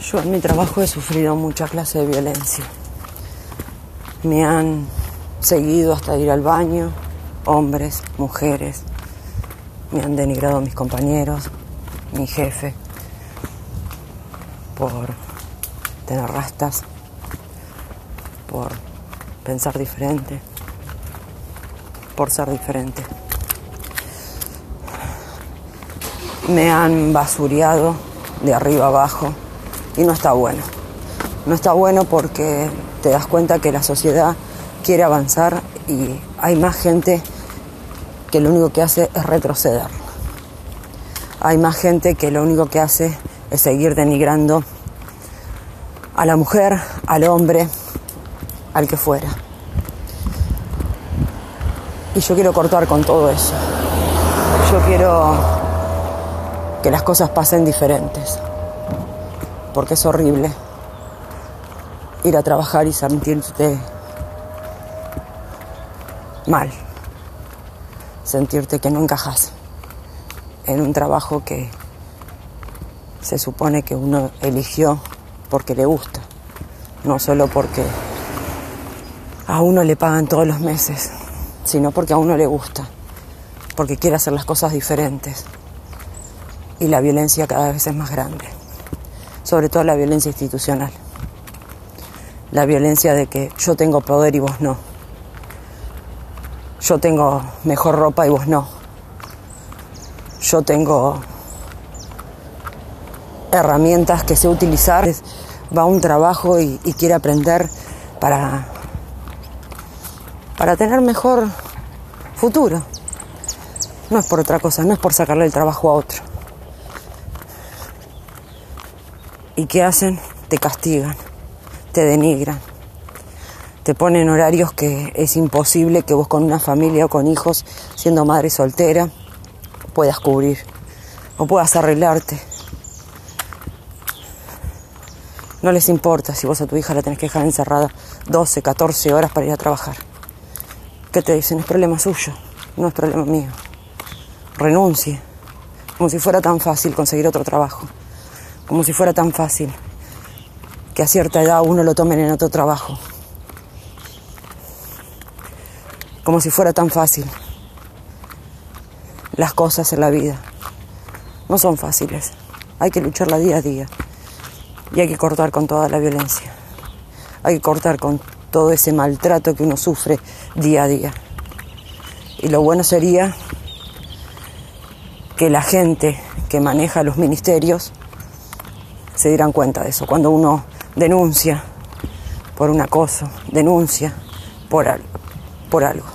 Yo en mi trabajo he sufrido mucha clase de violencia. Me han seguido hasta ir al baño, hombres, mujeres. Me han denigrado mis compañeros, mi jefe, por tener rastas, por pensar diferente, por ser diferente. Me han basureado de arriba abajo y no está bueno. No está bueno porque te das cuenta que la sociedad quiere avanzar y hay más gente que lo único que hace es retroceder. Hay más gente que lo único que hace es seguir denigrando a la mujer, al hombre, al que fuera. Y yo quiero cortar con todo eso. Yo quiero que las cosas pasen diferentes porque es horrible ir a trabajar y sentirte mal, sentirte que no encajas en un trabajo que se supone que uno eligió porque le gusta, no solo porque a uno le pagan todos los meses, sino porque a uno le gusta, porque quiere hacer las cosas diferentes. Y la violencia cada vez es más grande sobre todo la violencia institucional. La violencia de que yo tengo poder y vos no. Yo tengo mejor ropa y vos no. Yo tengo herramientas que sé utilizar. Va a un trabajo y, quiere aprender para, para tener mejor futuro. No es por otra cosa, no es por sacarle el trabajo a otro. ¿Y qué hacen? Te castigan, te denigran, te ponen horarios que es imposible que vos con una familia o con hijos, siendo madre soltera, puedas cubrir o puedas arreglarte. No les importa si vos a tu hija la tenés que dejar encerrada 12, 14 horas para ir a trabajar. ¿Qué te dicen? Es problema suyo, no es problema mío. Renuncie, como si fuera tan fácil conseguir otro trabajo como si fuera tan fácil que a cierta edad uno lo tomen en otro trabajo. Como si fuera tan fácil. Las cosas en la vida no son fáciles. Hay que lucharla día a día. Y hay que cortar con toda la violencia. Hay que cortar con todo ese maltrato que uno sufre día a día. Y lo bueno sería que la gente que maneja los ministerios se dieran cuenta de eso. Cuando uno denuncia por un acoso, denuncia por, por algo.